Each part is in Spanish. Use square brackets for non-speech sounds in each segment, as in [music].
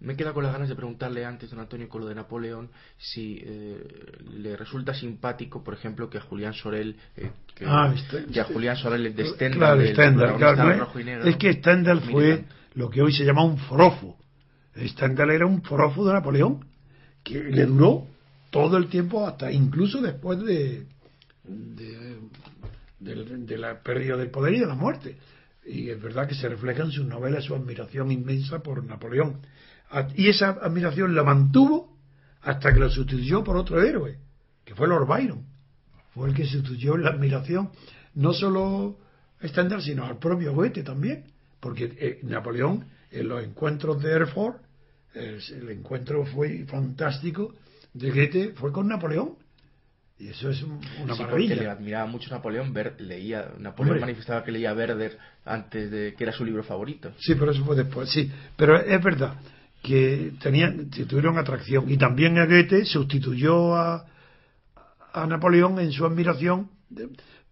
Me queda con las ganas de preguntarle antes, don Antonio, con lo de Napoleón, si eh, le resulta simpático, por ejemplo, que a Julián Sorel, eh, que, ah, este, que, a este, Julián Sorel de Stendhal, claro, el Stendhal, claro, rojo y negro, es que Stendhal fue lo que hoy se llama un forofo. Stendhal era un forofo de Napoleón, que le duró todo el tiempo hasta incluso después de, de, de, de la pérdida del poder y de la muerte. Y es verdad que se refleja en sus novelas su admiración inmensa por Napoleón. Y esa admiración la mantuvo hasta que lo sustituyó por otro héroe, que fue Lord Byron. Fue el que sustituyó la admiración no solo a Stendhal, sino al propio Goethe también, porque eh, Napoleón en los encuentros de Erfurt, el encuentro fue fantástico de Goethe fue con Napoleón y eso es una sí, maravilla. Porque le admiraba mucho Napoleón. Ver, leía, Napoleón Hombre. manifestaba que leía Werder antes de que era su libro favorito. Sí, pero eso fue después. Sí, pero es verdad que tenían, tuvieron atracción. Y también a Goethe sustituyó a, a Napoleón en su admiración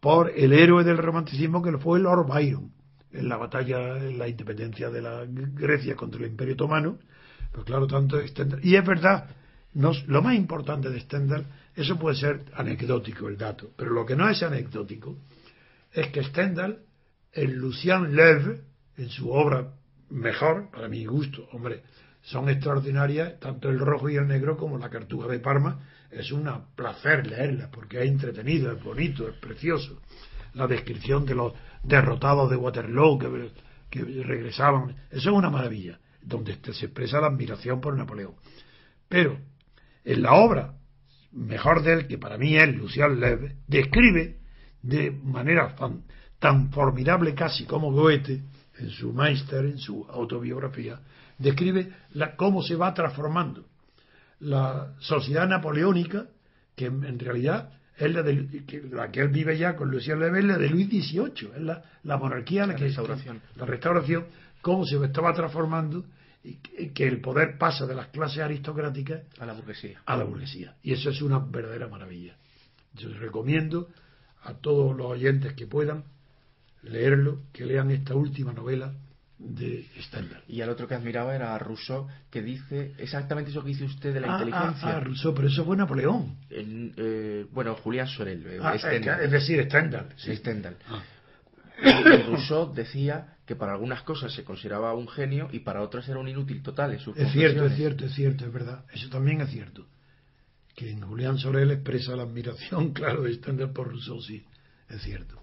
por el héroe del romanticismo que fue Lord Byron en la batalla, en la independencia de la Grecia contra el Imperio Otomano. Pues claro, tanto. Y es verdad, no, lo más importante de Stendhal eso puede ser anecdótico el dato, pero lo que no es anecdótico es que Stendhal, en Lucien Lève, en su obra mejor, para mi gusto, hombre, son extraordinarias, tanto el rojo y el negro como la cartuja de Parma, es un placer leerla, porque es entretenido, es bonito, es precioso. La descripción de los derrotados de Waterloo que, que regresaban, eso es una maravilla, donde se expresa la admiración por Napoleón. Pero en la obra mejor de él, que para mí es Lucian Lev, describe de manera tan formidable casi como Goethe, en su Meister, en su autobiografía, describe la, cómo se va transformando la sociedad napoleónica, que en realidad es la, de, que, la que él vive ya con Lucian Lev, es la de Luis XVIII, es la, la monarquía, la, la que, restauración. la restauración, cómo se estaba transformando y que el poder pasa de las clases aristocráticas a la burguesía. A la burguesía. Y eso es una verdadera maravilla. Yo les recomiendo a todos los oyentes que puedan leerlo, que lean esta última novela de Stendhal. Y al otro que admiraba era a Rousseau, que dice exactamente eso que dice usted de la ah, inteligencia. Ah, ah, Rousseau, pero eso fue Napoleón. Eh, bueno, Julián Sorel. Eh, ah, Stendhal. Es decir, Stendhal. Sí. Stendhal. Ah. Rousseau decía que para algunas cosas se consideraba un genio y para otras era un inútil total en sus Es cierto, es cierto, es cierto, es verdad. Eso también es cierto. Que en Julián Sorel expresa la admiración, [laughs] claro, de Stendhal por Rousseau, sí, es cierto.